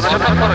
私はただただ。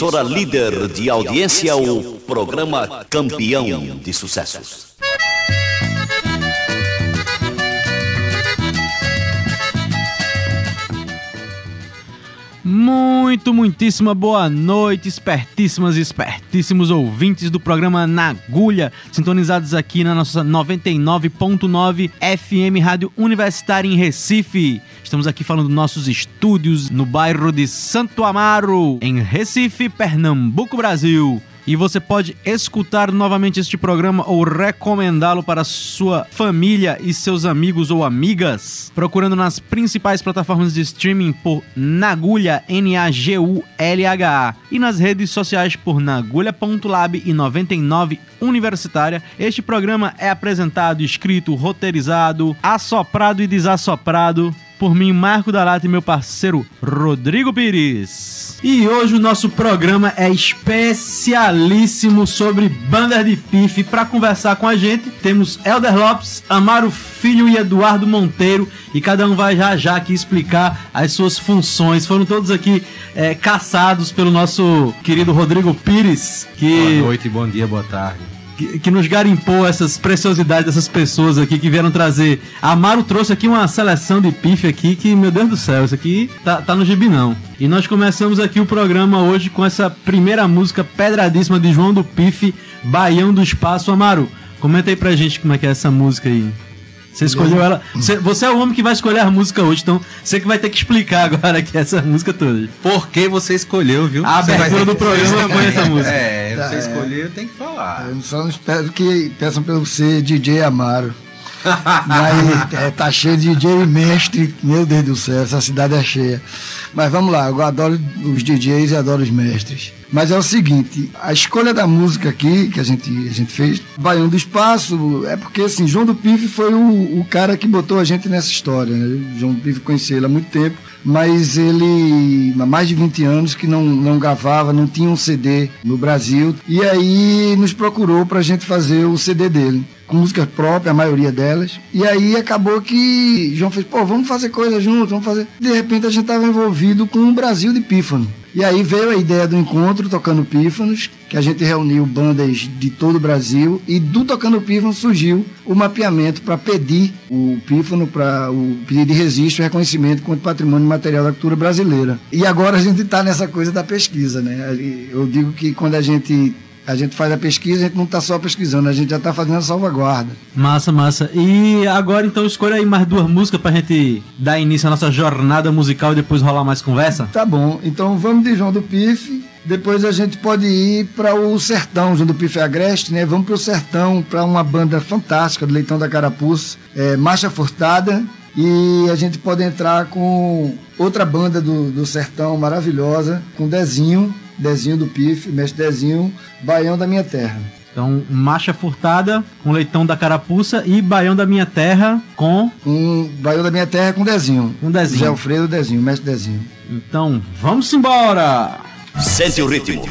Emissora líder de audiência, o programa Campeão de Sucessos. Muito, muitíssima boa noite, espertíssimas e espertíssimos ouvintes do programa Na Agulha, sintonizados aqui na nossa 99.9 FM Rádio Universitária em Recife. Estamos aqui falando dos nossos estúdios no bairro de Santo Amaro, em Recife, Pernambuco, Brasil. E você pode escutar novamente este programa ou recomendá-lo para sua família e seus amigos ou amigas, procurando nas principais plataformas de streaming por Nagulha, N-A-G-U-L-H-A, e nas redes sociais por nagulha.lab e 99 Universitária. Este programa é apresentado, escrito, roteirizado, assoprado e desassoprado por mim, Marco da Lata e meu parceiro Rodrigo Pires. E hoje o nosso programa é especialíssimo sobre bandas de pife. Para conversar com a gente, temos Elder Lopes, Amaro Filho e Eduardo Monteiro. E cada um vai já já aqui explicar as suas funções. Foram todos aqui é, caçados pelo nosso querido Rodrigo Pires. Que... Boa noite, bom dia, boa tarde que, nos garimpou essas preciosidades dessas pessoas aqui que vieram trazer. A Amaro trouxe aqui uma seleção de pife aqui que, meu Deus do céu, isso aqui tá, tá no gibi não. E nós começamos aqui o programa hoje com essa primeira música pedradíssima de João do Pife, Baião do Espaço. Amaro, comenta aí pra gente como é que é essa música aí. Você escolheu ela. Você, você, é o homem que vai escolher a música hoje, então você que vai ter que explicar agora aqui essa música toda. Por que você escolheu, viu? A abertura do programa foi essa música. É, você é, escolheu, tem que falar. Eu só não espero que peçam pra você DJ Amaro. Mas é, tá cheio de DJ mestre, meu Deus do céu, essa cidade é cheia. Mas vamos lá, eu adoro os DJs e adoro os mestres. Mas é o seguinte, a escolha da música aqui que a gente, a gente fez, Baião do Espaço, é porque assim, João do Pife foi o, o cara que botou a gente nessa história. Né? João do Pife conheci ele há muito tempo, mas ele há mais de 20 anos que não, não gravava, não tinha um CD no Brasil. E aí nos procurou para a gente fazer o CD dele com música própria, a maioria delas. E aí acabou que João fez, pô, vamos fazer coisa junto, vamos fazer. De repente a gente estava envolvido com o Brasil de Pífano. E aí veio a ideia do encontro Tocando Pífanos, que a gente reuniu bandas de todo o Brasil e do Tocando Pífanos surgiu o mapeamento para pedir o pífano, para o pedido de registro e reconhecimento quanto patrimônio material da cultura brasileira. E agora a gente está nessa coisa da pesquisa, né? Eu digo que quando a gente a gente faz a pesquisa, a gente não está só pesquisando, a gente já está fazendo a salvaguarda. Massa, massa. E agora então escolha aí mais duas músicas para a gente dar início à nossa jornada musical e depois rolar mais conversa? Tá bom, então vamos de João do Pife, depois a gente pode ir para o Sertão, João do Pife Agreste, né? Vamos para o Sertão, para uma banda fantástica do Leitão da Carapuça, é, Marcha Furtada, e a gente pode entrar com outra banda do, do Sertão maravilhosa, com Dezinho, Dezinho do Pife, mestre Dezinho, Baião da Minha Terra. Então, Marcha Furtada com Leitão da Carapuça e Baião da Minha Terra com. Um Baião da Minha Terra com Dezinho. Com Dezinho. Zé Alfredo Dezinho, mestre Dezinho. Então, vamos embora! Sente o ritmo.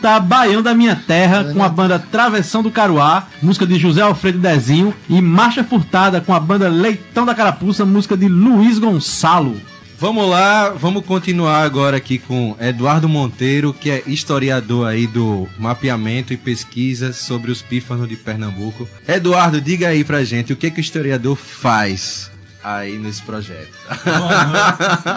Escutar Baião da Minha Terra com a banda Travessão do Caruá, música de José Alfredo Dezinho, e Marcha Furtada com a banda Leitão da Carapuça, música de Luiz Gonçalo. Vamos lá, vamos continuar agora aqui com Eduardo Monteiro, que é historiador aí do mapeamento e pesquisa sobre os pífanos de Pernambuco. Eduardo, diga aí pra gente o que, que o historiador faz aí nesse projeto.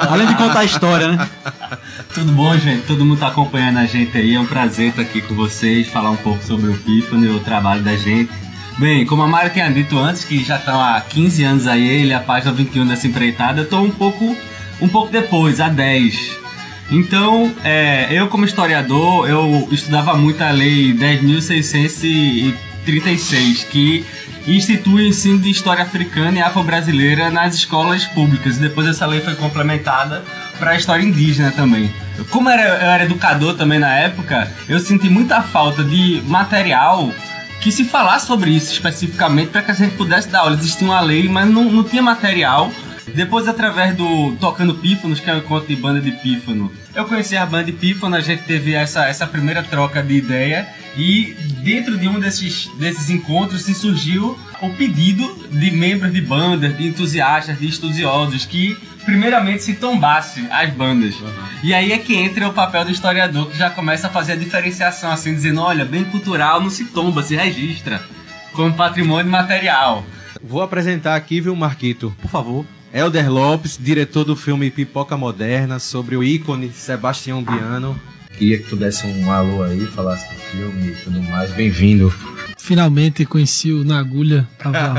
Além de contar a história, né? Tudo bom, gente? Todo mundo tá acompanhando a gente aí. É um prazer estar aqui com vocês, falar um pouco sobre o Pífano e o trabalho da gente. Bem, como a Mara tinha dito antes, que já estão há 15 anos aí, ele é a página 21 dessa empreitada, eu tô um pouco, um pouco depois, há 10. Então, é, eu como historiador, eu estudava muito a lei 10.636, que institui o ensino de história africana e afro-brasileira nas escolas públicas. E depois essa lei foi complementada para a história indígena também. Como era, eu era educador também na época, eu senti muita falta de material que se falasse sobre isso especificamente para que a gente pudesse dar aula. Existia uma lei, mas não, não tinha material. Depois, através do Tocando Pífanos, que é um encontro de banda de pífano, eu conheci a banda de pífano, a gente teve essa, essa primeira troca de ideia e dentro de um desses, desses encontros se surgiu o pedido de membros de bandas, de entusiastas, de estudiosos que primeiramente se tombasse as bandas. E aí é que entra o papel do historiador que já começa a fazer a diferenciação assim, dizendo, olha, bem cultural não se tomba, se registra como patrimônio material. Vou apresentar aqui, viu, Marquito? Por favor. Helder Lopes, diretor do filme Pipoca Moderna, sobre o ícone Sebastião Biano. Queria que tu desse um alô aí, falasse do filme e tudo mais. Bem-vindo. Finalmente conheci o Na Agulha. Tava...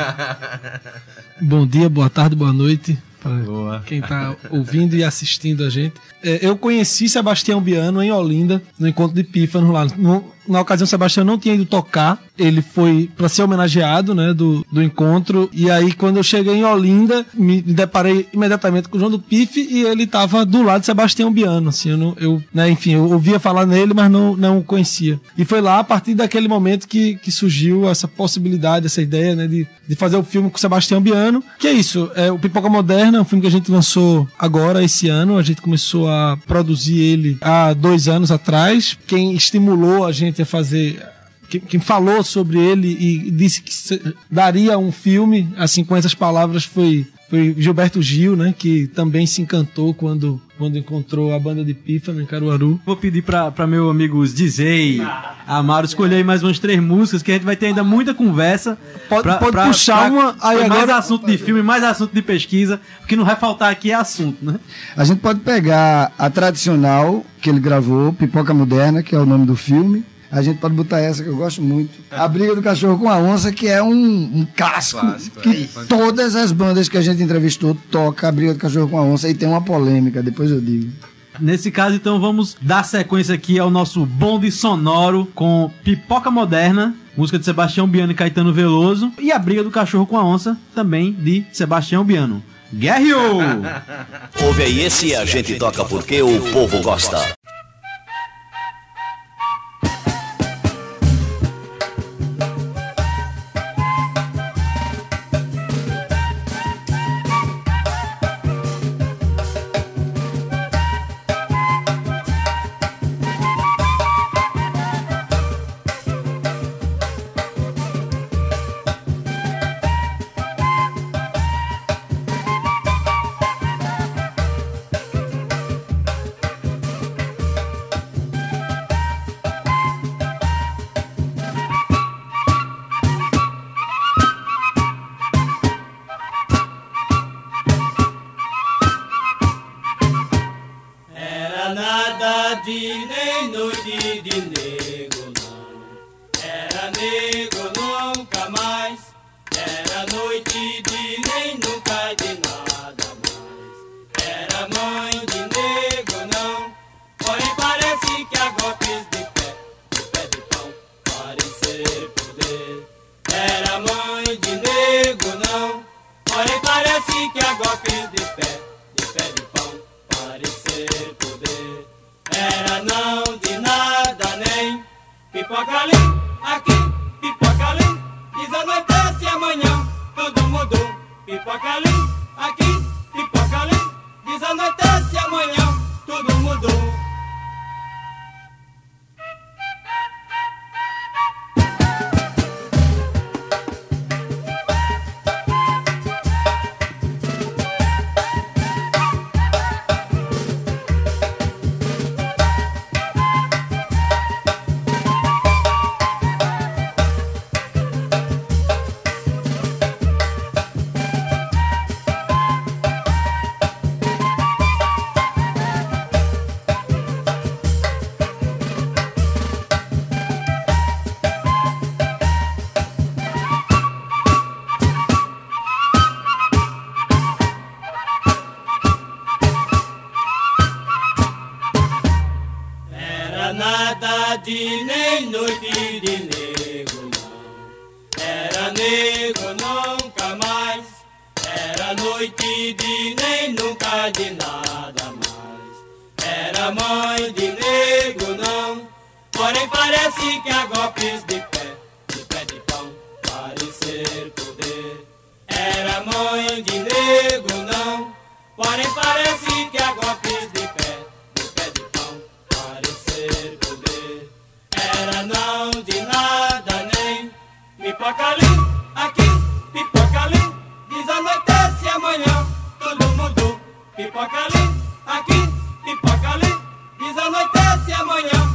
Bom dia, boa tarde, boa noite para quem está ouvindo e assistindo a gente. É, eu conheci Sebastião Biano em Olinda, no encontro de Pífano lá. No- na ocasião, Sebastião não tinha ido tocar, ele foi para ser homenageado, né, do, do encontro. E aí, quando eu cheguei em Olinda, me deparei imediatamente com o João do Pife e ele estava do lado de Sebastião Biano. Assim, eu, não, eu né, enfim, eu ouvia falar nele, mas não, não o conhecia. E foi lá, a partir daquele momento, que, que surgiu essa possibilidade, essa ideia, né, de, de fazer o filme com Sebastião Biano. Que é isso, é o Pipoca Moderna, um filme que a gente lançou agora, esse ano. A gente começou a produzir ele há dois anos atrás. Quem estimulou a gente a fazer quem, quem falou sobre ele e disse que daria um filme, assim, com essas palavras, foi, foi Gilberto Gil, né? Que também se encantou quando, quando encontrou a banda de Pífano em Caruaru. Vou pedir pra, pra meu amigo DJ Amaro escolher aí mais umas três músicas, que a gente vai ter ainda muita conversa. Pode- pode puxar uma, aí mais agora- assunto de filme, mais assunto de pesquisa, porque não vai faltar aqui é assunto, né? A gente pode pegar a tradicional que ele gravou, Pipoca Moderna, que é o nome do filme. A gente pode botar essa que eu gosto muito. A Briga do Cachorro com a Onça, que é um, um clássico, Clássico, que é. todas as bandas que a gente entrevistou toca a Briga do Cachorro com a Onça e tem uma polêmica, depois eu digo. Nesse caso, então, vamos dar sequência aqui ao nosso bonde sonoro com Pipoca Moderna, música de Sebastião Biano e Caetano Veloso, e A Briga do Cachorro com a Onça, também de Sebastião Biano. Guerreiro! Ouve aí esse a gente toca porque o povo gosta. Golpes de pé, de pé de pão, parecer poder. Era não de nada nem pipoca ali, aqui, pipoca ali. Desanoitece amanhã, todo mundo tarde não de nada nem pipoca ali, aqui, pipoca ali. Desanoitece amanhã, todo mundo. Pipoca ali, aqui, pipoca ali. Desanoitece amanhã,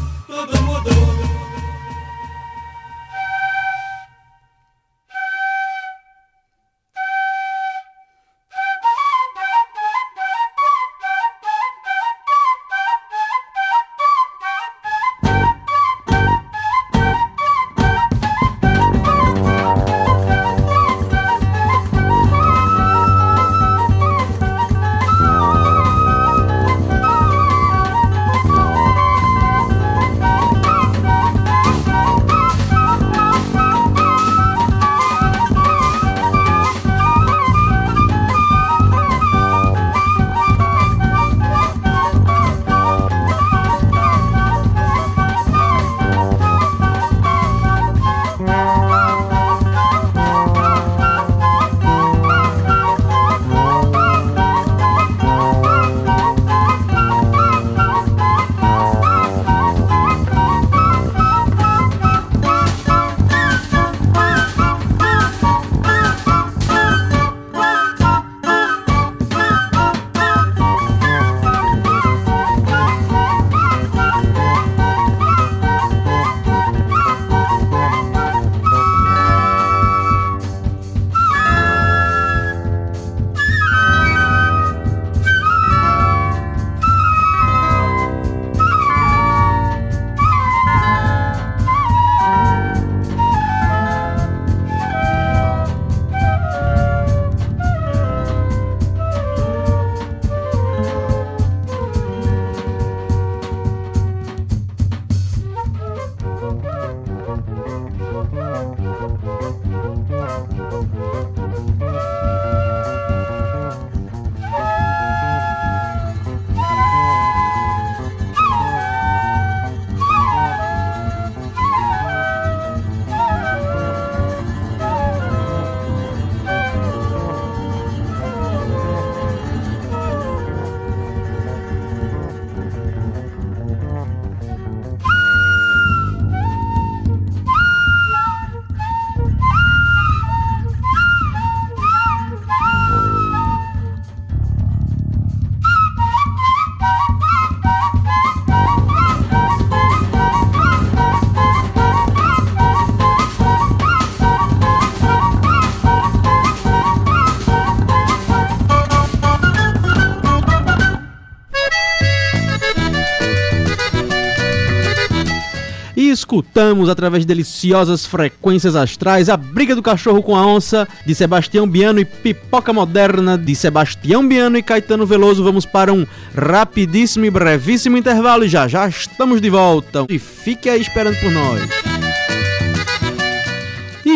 escutamos, através de deliciosas frequências astrais, A Briga do Cachorro com a Onça, de Sebastião Biano e Pipoca Moderna, de Sebastião Biano e Caetano Veloso. Vamos para um rapidíssimo e brevíssimo intervalo e já já estamos de volta. E fique aí esperando por nós.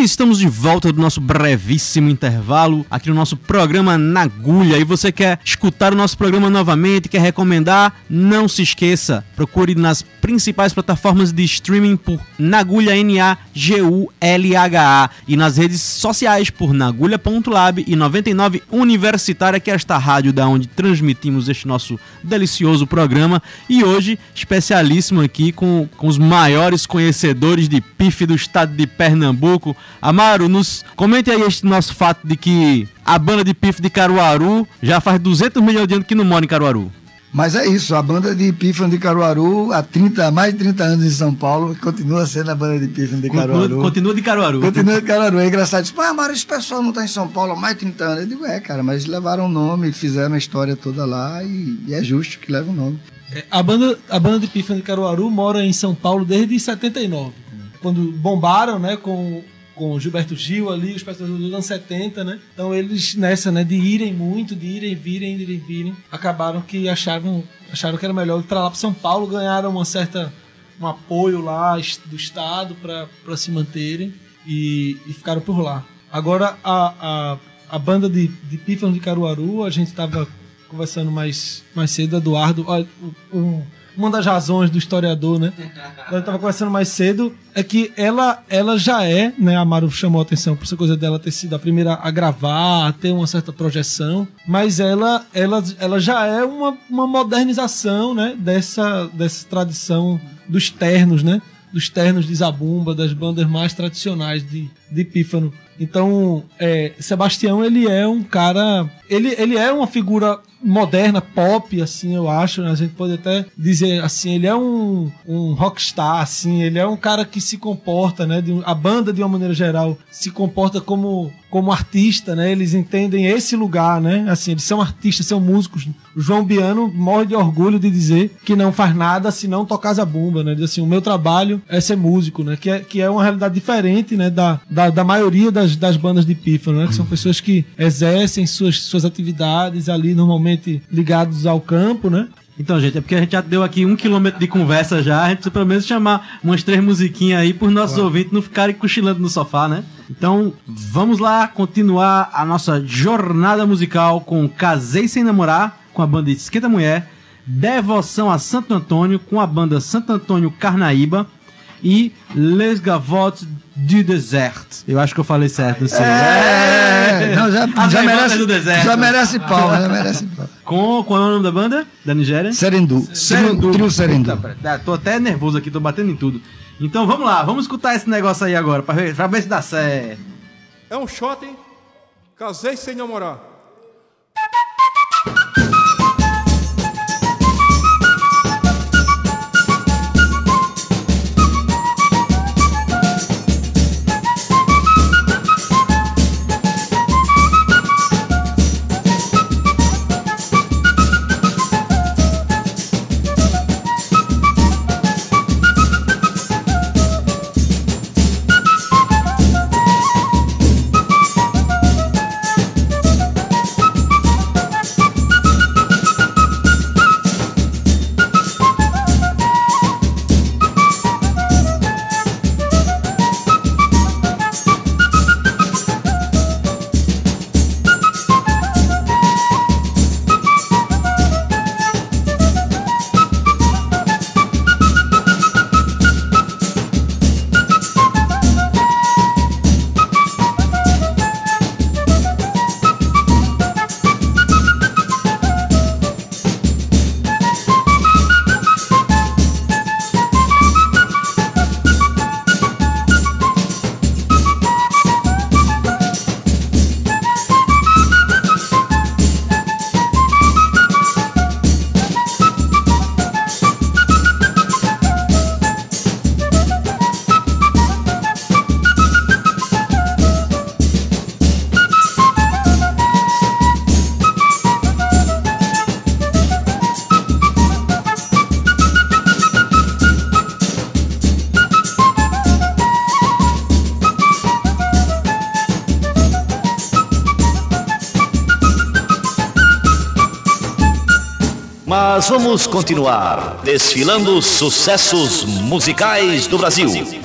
Estamos de volta do nosso brevíssimo intervalo aqui no nosso programa Na Agulha. E você quer escutar o nosso programa novamente, quer recomendar? Não se esqueça, procure nas principais plataformas de streaming por Nagulha N-A-G-U-L-H-A e nas redes sociais por Nagulha.lab e 99 Universitária, que é esta rádio da onde transmitimos este nosso delicioso programa. E hoje, especialíssimo aqui com, com os maiores conhecedores de pife do estado de Pernambuco. Amaro, nos comente aí este nosso fato de que a banda de pife de Caruaru já faz 200 milhões de anos que não mora em Caruaru. Mas é isso, a banda de Pífano de Caruaru, há 30, mais de 30 anos em São Paulo, continua sendo a banda de Pífano de Caruaru. Continua, continua de Caruaru. Continua de Caruaru. É engraçado. Tipo, ah, mas esse pessoal não está em São Paulo há mais de 30 anos. Eu digo, é, cara, mas levaram o nome, fizeram a história toda lá e, e é justo que leva o nome. É, A banda, a banda de Pífano de Caruaru mora em São Paulo desde 79. Quando bombaram, né, com, com Gilberto Gil ali, os pessoas dos anos 70, né? Então eles, nessa, né, de irem muito, de irem, virem, de irem, virem, acabaram que achavam, acharam que era melhor ir pra lá pra São Paulo, ganharam uma certa um apoio lá do Estado para se manterem e, e ficaram por lá. Agora, a, a, a banda de, de Pífanos de Caruaru, a gente estava conversando mais, mais cedo, Eduardo, olha, um- uma das razões do historiador, né? Eu estava conversando mais cedo, é que ela, ela já é, né? A Maru chamou a atenção por essa coisa dela ter sido a primeira a gravar, a ter uma certa projeção, mas ela, ela, ela já é uma, uma modernização, né? Dessa, dessa tradição dos ternos, né? Dos ternos de Zabumba, das bandas mais tradicionais de, de Pífano. Então, é, Sebastião, ele é um cara. Ele, ele é uma figura moderna, pop, assim, eu acho. né? A gente pode até dizer assim, ele é um, um rockstar, assim, ele é um cara que se comporta, né? de a banda, de uma maneira geral, se comporta como, como artista, né? Eles entendem esse lugar, né? Assim, eles são artistas, são músicos. O João Biano morre de orgulho de dizer que não faz nada se não tocar zabumba, né? Diz assim, o meu trabalho é ser músico, né? Que é, que é uma realidade diferente, né? Da, da, da maioria das, das bandas de pífano, né? Que são pessoas que exercem suas, suas atividades ali, normalmente ligados ao campo, né? Então, gente, é porque a gente já deu aqui um quilômetro de conversa já. A gente precisa pelo menos chamar umas três musiquinhas aí para os nossos ouvintes não ficarem cochilando no sofá, né? Então, vamos lá continuar a nossa jornada musical com Casei Sem Namorar, com a banda Esquenta Mulher, Devoção a Santo Antônio, com a banda Santo Antônio Carnaíba e Les Gavottes du Desert. Eu acho que eu falei certo. Assim. É, não, já, já merece, do Deserto. já merece pau, já merece pau. Com qual é o nome da banda? Da Nigéria? Serendu. Trio, trio Serendu. Puta, tô até nervoso aqui, tô batendo em tudo. Então vamos lá, vamos escutar esse negócio aí agora, pra ver, pra ver se dá certo. É um shot, hein? Casei sem namorar. Vamos continuar desfilando os sucessos musicais do Brasil.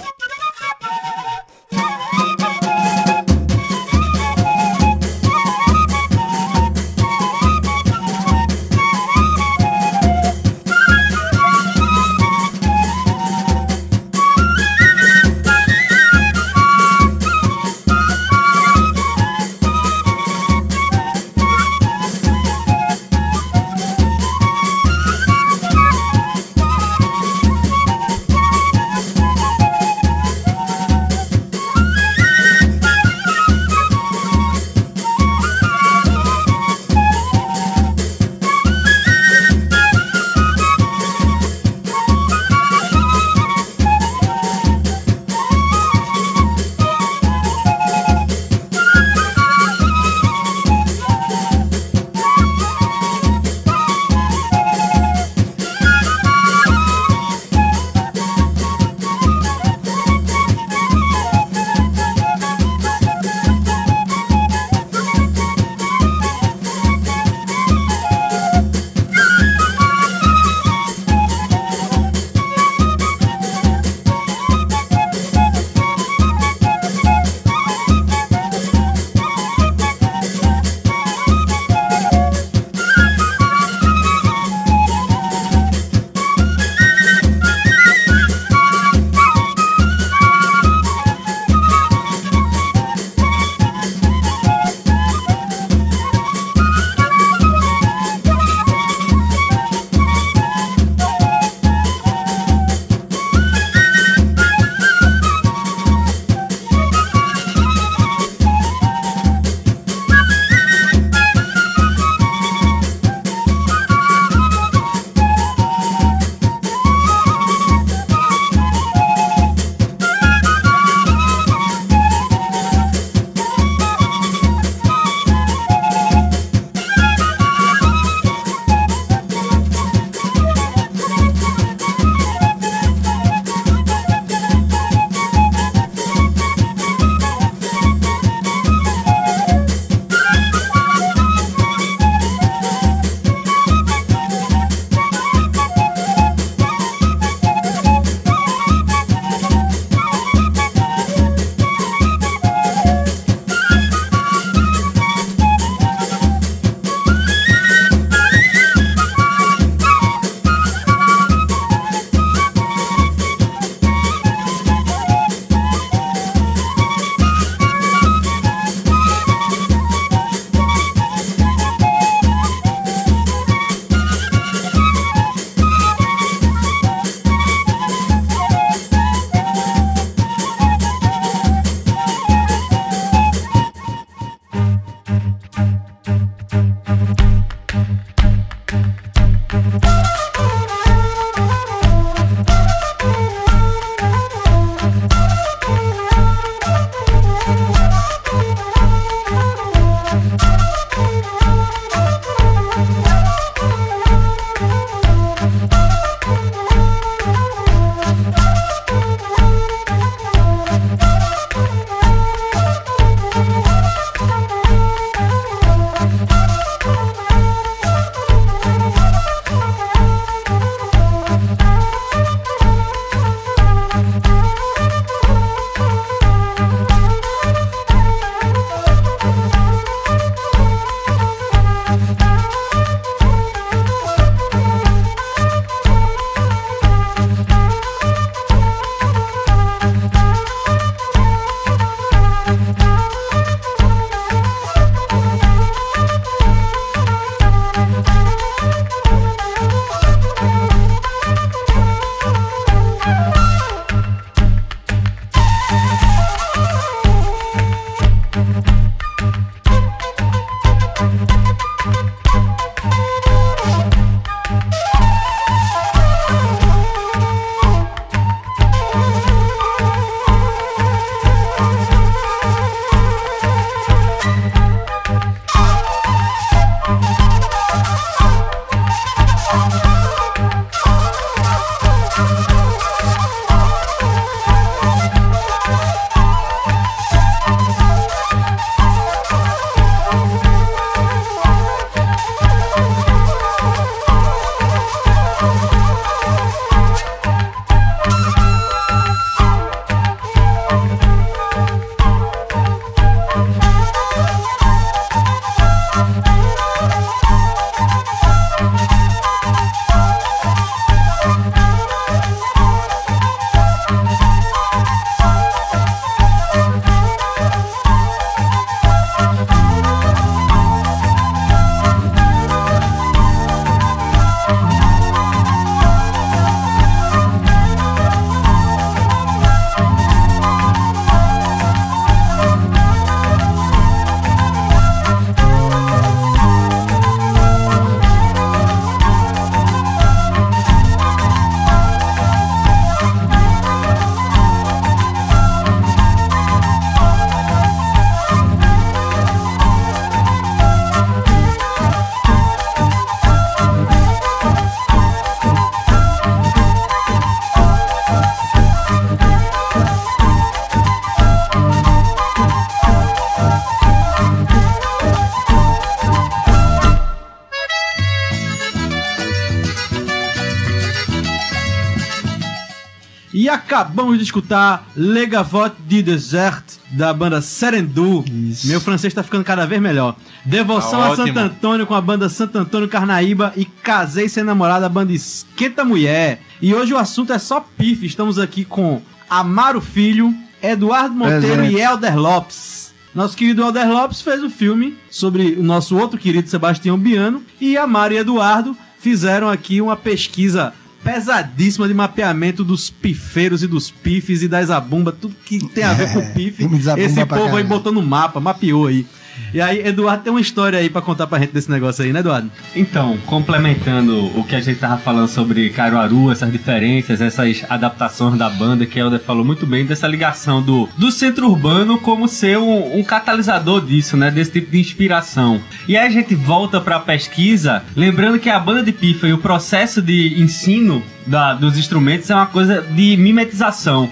Acabamos de escutar Le Gavotte du Desert, da banda Serendu. Meu francês tá ficando cada vez melhor. Devoção Tá a. Santo Antônio com a banda Santo Antônio Carnaíba e Casei Sem Namorada, a banda Esquenta Mulher. E hoje o assunto é só pife. Estamos aqui com Amaro Filho, Eduardo Monteiro e Helder Lopes. Nosso querido Helder Lopes fez o filme sobre o nosso outro querido Sebastião Biano e Amaro e Eduardo fizeram aqui uma pesquisa pesadíssima de mapeamento dos pifeiros e dos pifes e das zabumba, tudo que tem a ver com pife. Esse povo aí botou no mapa, mapeou aí. E aí, Eduardo tem uma história aí pra contar pra gente desse negócio aí, né, Eduardo? Então, complementando o que a gente tava falando sobre Caruaru, essas diferenças, essas adaptações da banda, que a Helder falou muito bem, dessa ligação do, do centro urbano como ser um, um catalisador disso, né? Desse tipo de inspiração. E aí a gente volta pra pesquisa, lembrando que a banda de pifa e o processo de ensino da- dos instrumentos é uma coisa de mimetização.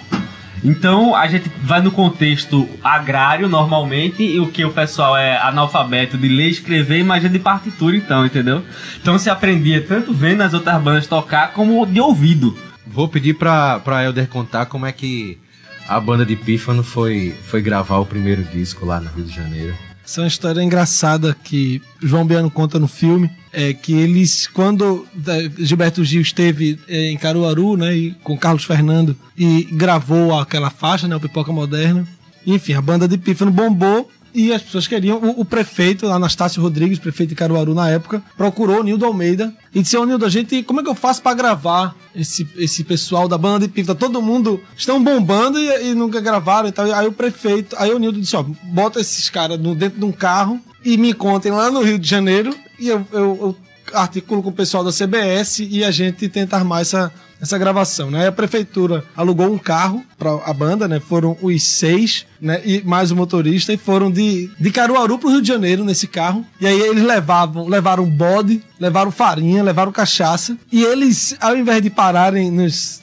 Então a gente vai no contexto agrário normalmente, e o que o pessoal é analfabeto de ler, escrever, imagina de partitura então, entendeu? Então se aprendia tanto vendo as outras bandas tocar como de ouvido. Vou pedir pra, pra Elder contar como é que a banda de Pífano foi, foi gravar o primeiro disco lá no Rio de Janeiro. Essa é uma história engraçada que João Biano conta no filme. É que eles, quando Gilberto Gil esteve eh, em Caruaru, né, e, com Carlos Fernando, e gravou aquela faixa, né, o Pipoca Moderna, enfim, a banda de Pífano bombou e as pessoas queriam. O, o prefeito, Anastácio Rodrigues, prefeito de Caruaru na época, procurou o Nildo Almeida e disse: Ô Nildo, a gente, como é que eu faço pra gravar esse, esse pessoal da banda de Pífano? Todo mundo estão bombando e, e nunca gravaram e tal. Aí o prefeito, aí o Nildo disse: Ó, bota esses caras dentro de um carro e me contem lá no Rio de Janeiro e eu, eu, eu articulo com o pessoal da CBS e a gente tenta armar essa, essa gravação, né? A prefeitura alugou um carro para a banda, né? Foram os seis, né? E mais o motorista e foram de, de Caruaru pro Rio de Janeiro nesse carro. E aí eles levavam, levaram bode, levaram farinha, levaram cachaça. E eles, ao invés de pararem nos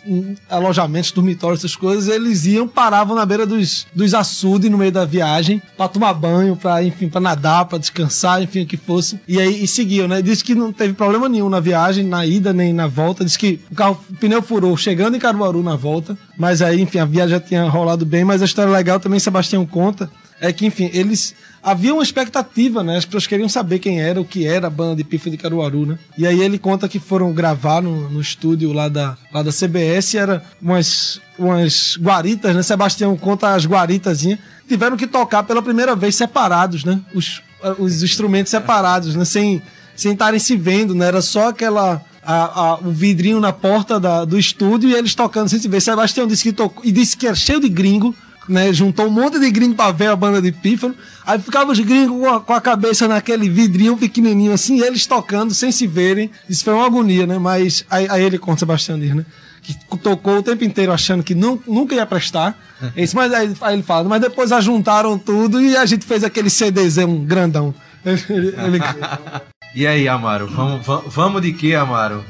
alojamentos, dormitórios, essas coisas, eles iam, paravam na beira dos, dos açudes no meio da viagem para tomar banho, para enfim, para nadar, para descansar, enfim, o que fosse. E aí e seguiam, né? Disse que não teve problema nenhum na viagem, na ida nem na volta. Disse que o carro, o pneu furou chegando em Caruaru na volta. Mas aí, enfim, a viagem já tinha rolado bem. Mas a história legal também, Sebastião conta, é que, enfim, eles. Havia uma expectativa, né? As pessoas queriam saber quem era, o que era a banda de Pifa de Caruaru, né? E aí ele conta que foram gravar no, no estúdio lá da, lá da CBS, era umas, umas guaritas, né? Sebastião conta as guaritazinhas. Tiveram que tocar pela primeira vez separados, né? Os, os instrumentos separados, né? Sem sem estarem se vendo, né? Era só aquela. A- a- o vidrinho na porta da- do estúdio e eles tocando sem se ver. Sebastião disse que tocou e disse que era cheio de gringo, né? Juntou um monte de gringo pra ver a banda de pífano. Aí ficava os gringos com a, com a cabeça naquele vidrinho pequenininho assim, e eles tocando sem se verem. Isso foi uma agonia, né? Mas aí, aí ele conta, Sebastião diz, né? Que tocou o tempo inteiro achando que nu- nunca ia prestar. Isso, mas aí, aí ele fala, mas depois ajuntaram tudo e a gente fez aquele CDzão grandão. Ele- ele- E aí, Amaro? Vamos, vamos, vamos de que, Amaro?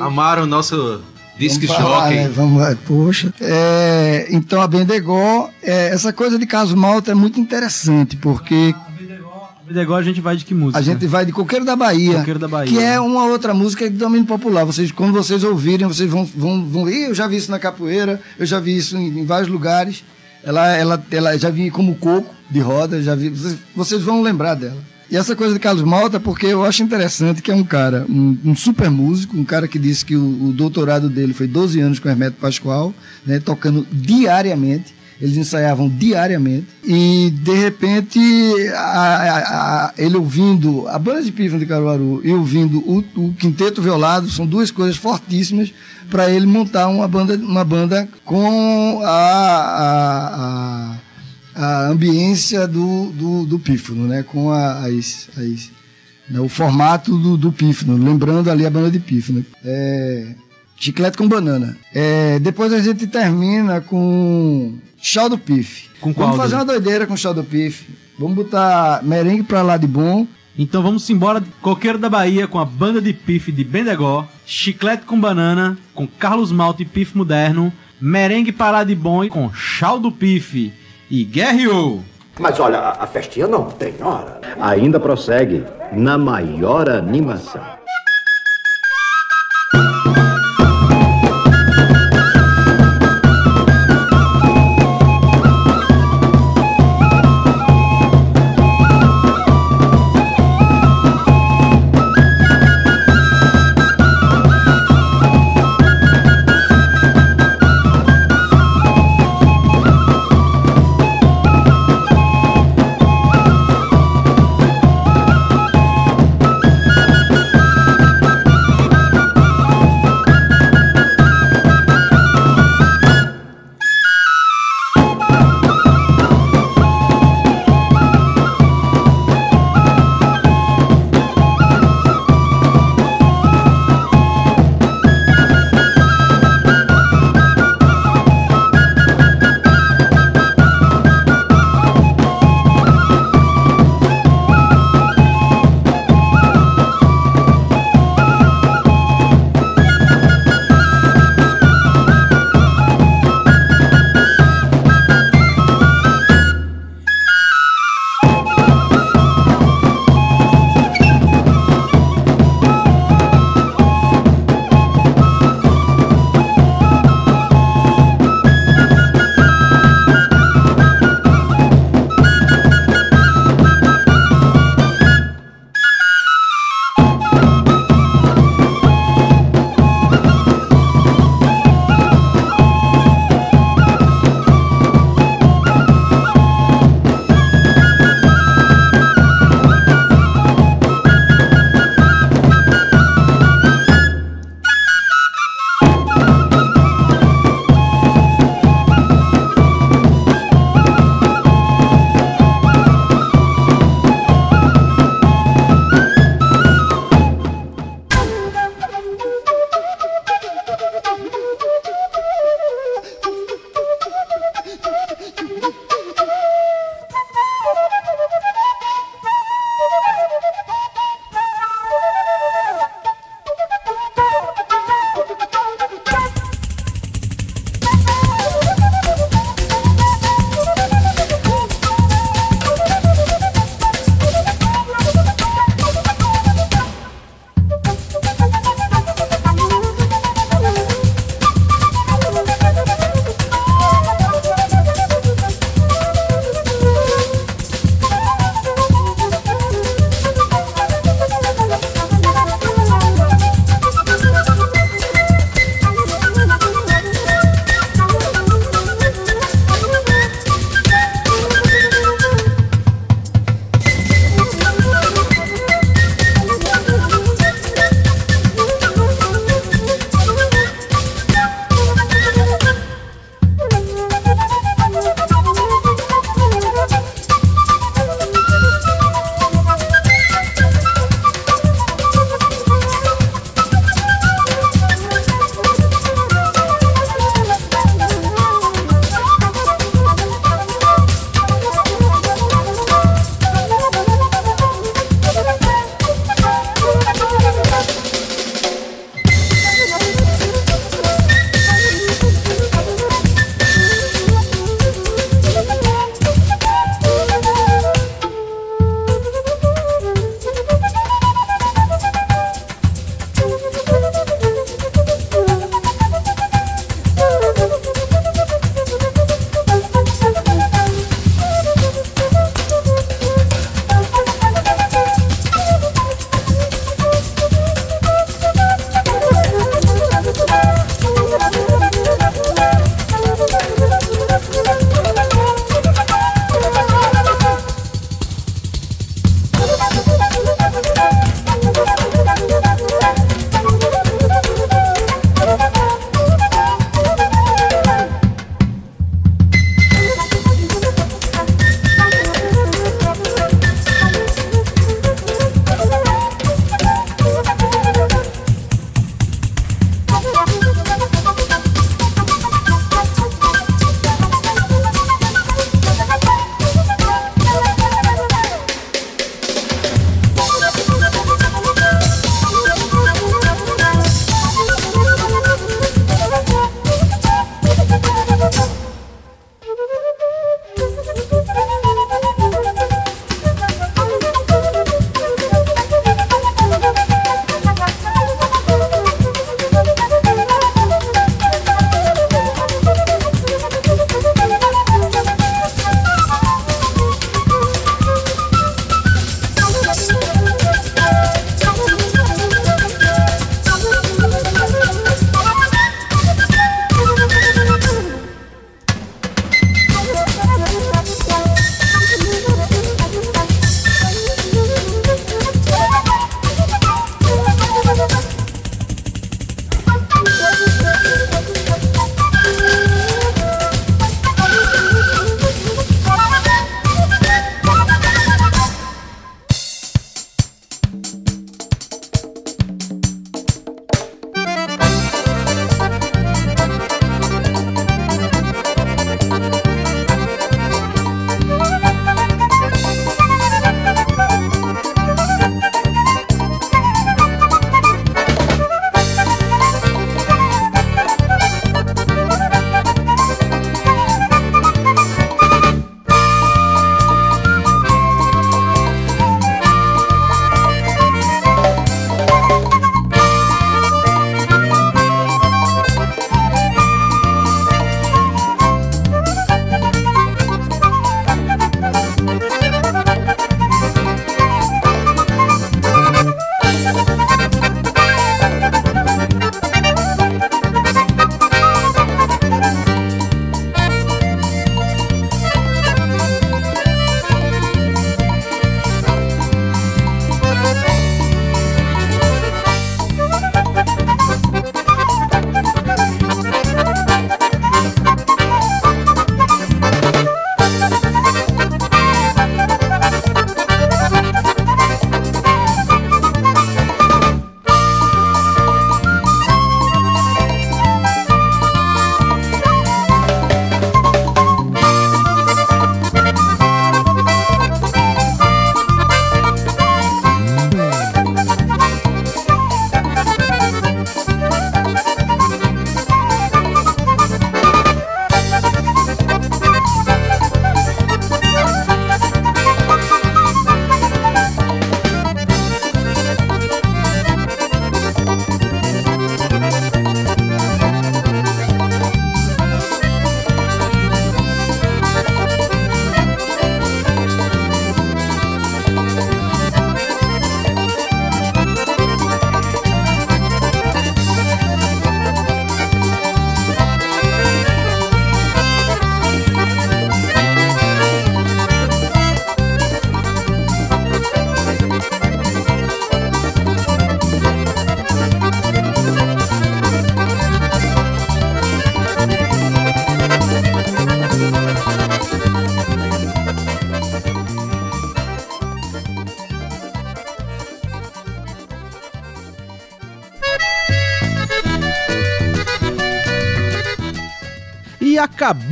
Amaro, nosso falar, jockey. né? Vamos poxa. É, então a Bendegó, é, essa coisa de caso malta é muito interessante, porque Agora a gente vai de que música? a gente vai de Coqueiro da Bahia, Coqueiro da Bahia. que é uma outra música de domínio popular. Vocês, quando vocês ouvirem, vocês vão, vão, vão. Ih, eu já vi isso na capoeira, eu já vi isso em, em vários lugares. Ela, ela, ela já vi como coco de roda, já vi. Vocês, vocês vão lembrar dela. E essa coisa de Carlos Malta, porque eu acho interessante que é um cara, um, um super músico, um cara que disse que o, o doutorado dele foi 12 anos com Hermeto Pascoal, né, tocando diariamente. Eles ensaiavam diariamente. E, de repente, a- a- a- ele ouvindo a banda de pífano de Caruaru e ouvindo o, o quinteto violado, são duas coisas fortíssimas para ele montar uma banda, uma banda com a, a, ambiência do, do, do pífano, né? com a- as, as, né? o formato do, do pífano, lembrando ali a banda de pífano. É, chiclete com banana. É, depois a gente termina com chá do pife. Com qual Vamos fazer uma doideira com chá do pife. Vamos botar merengue pra lá de bom. Então vamos embora. Coqueiro da Bahia com a banda de pife de Bendegó, Chiclete com Banana, com Carlos Malta e Pife Moderno, Merengue Pará de Bom e com Chau do Pife e Guerreou. Mas olha, a a festinha não tem hora. Ainda prossegue na maior animação.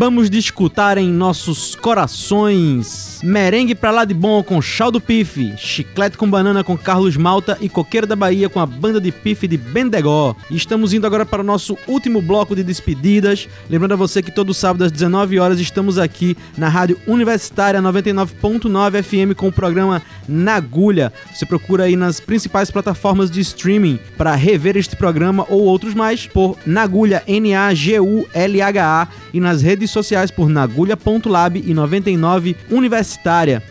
Acabamos de escutar em nossos corações Merengue pra lá de bom com Chau do Pife, Chiclete com Banana com Carlos Malta e Coqueiro da Bahia com a banda de Pife de Bendegó. E estamos indo agora para o nosso último bloco de despedidas. Lembrando a você que todo sábado às 19 horas estamos aqui na Rádio Universitária 99.9 FM com o programa Na Agulha. Você procura aí nas principais plataformas de streaming para rever este programa ou outros mais por Nagulha, N-A-G-U-L-H-A e nas redes sociais por nagulha.lab e 99 Universitária.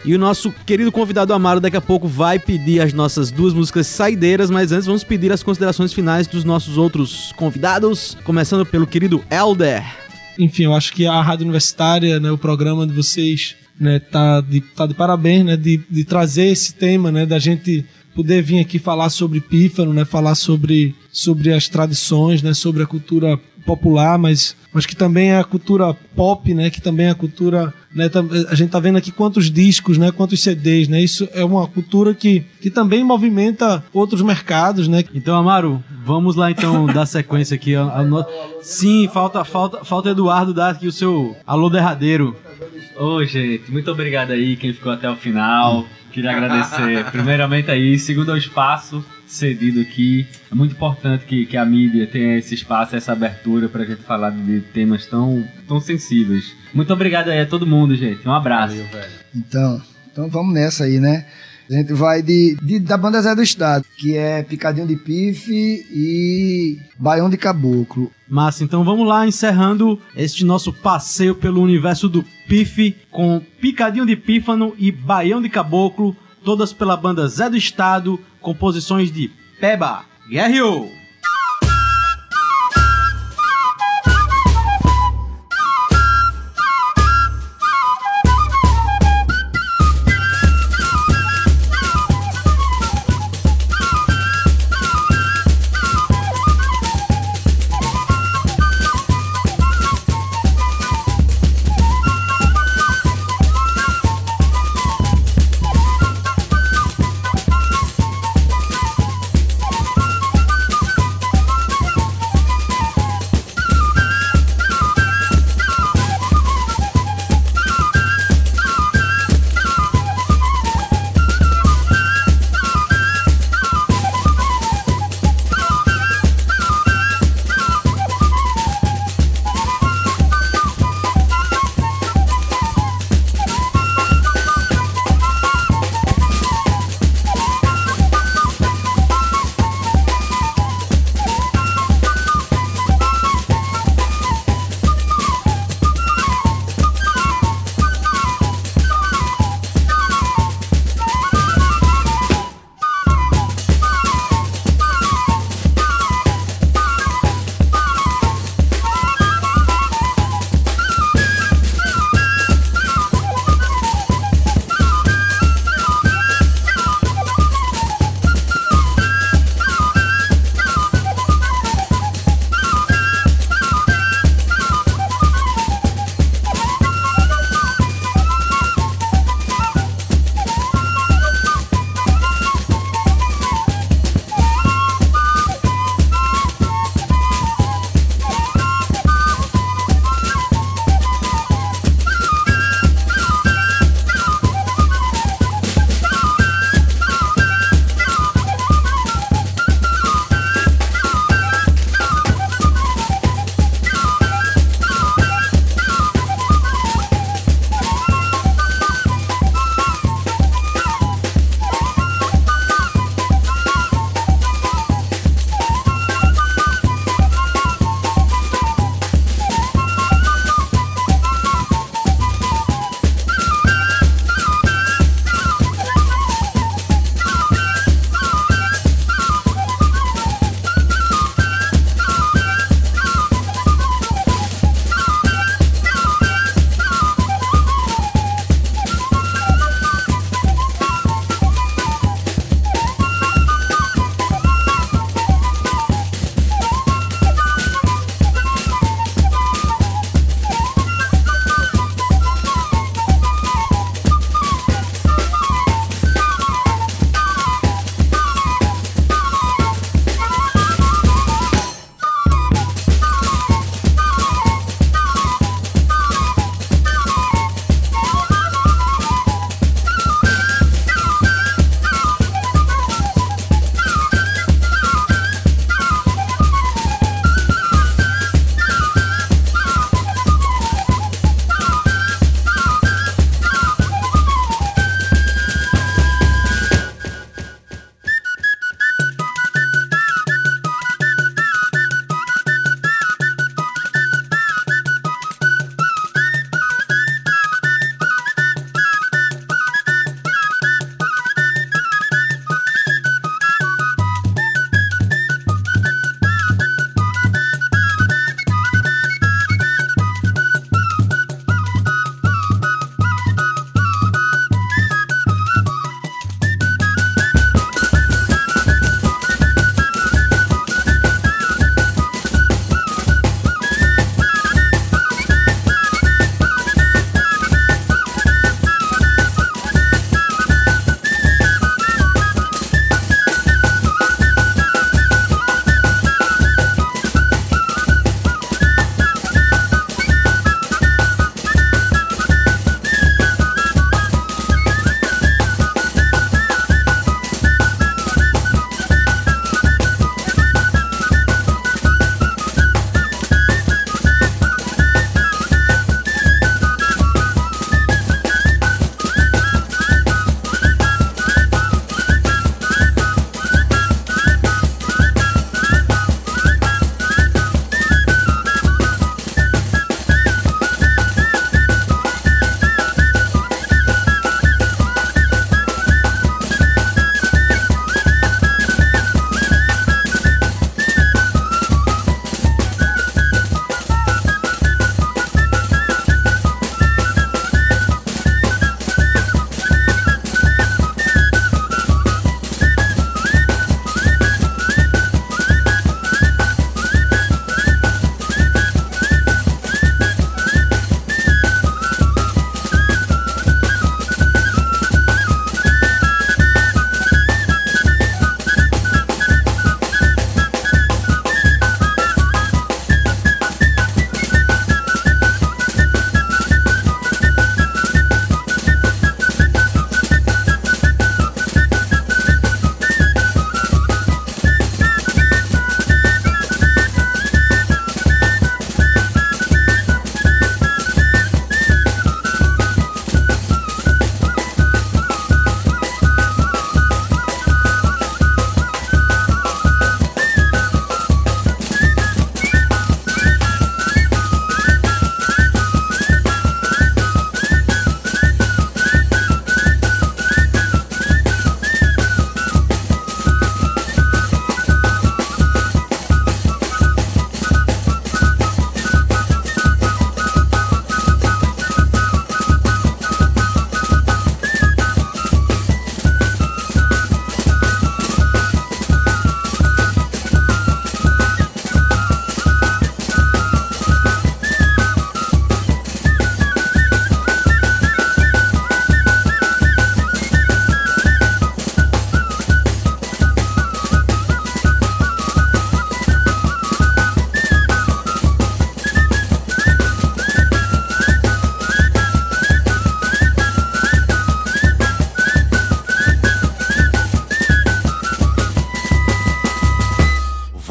E o nosso querido convidado Amaro daqui a pouco vai pedir as nossas duas músicas saideiras, mas antes vamos pedir as considerações finais dos nossos outros convidados, começando pelo querido Elder. Enfim, eu acho que a Rádio Universitária, né, o programa de vocês, né, tá de, tá de parabéns, né, de, de trazer esse tema, né, da gente poder vir aqui falar sobre pífano, né, falar sobre, sobre as tradições, né, sobre a cultura popular, mas, mas que também é a cultura pop, né, que também é a cultura, né, a gente tá vendo aqui quantos discos, né, quantos CDs, né, isso é uma cultura que, que também movimenta outros mercados, né. Então, Amaro, vamos lá então dar sequência aqui. A- a no- Sim, falta, falta, falta Eduardo dar aqui o seu alô derradeiro. Ô, gente, muito obrigado aí quem ficou até o final. Queria agradecer, primeiramente aí, segundo ao espaço cedido aqui. É muito importante que, que a mídia tenha esse espaço, essa abertura pra gente falar de temas tão, tão sensíveis. Muito obrigado aí a todo mundo, gente. Um abraço. Então, então vamos nessa aí, né? A gente vai de, de- da banda Zé do Estado, que é Picadinho de Pife e Baião de Caboclo. Massa, então vamos lá, encerrando este nosso passeio pelo universo do Pife com Picadinho de Pífano e Baião de Caboclo, todas pela banda Zé do Estado, composições de Peba, Guerreou.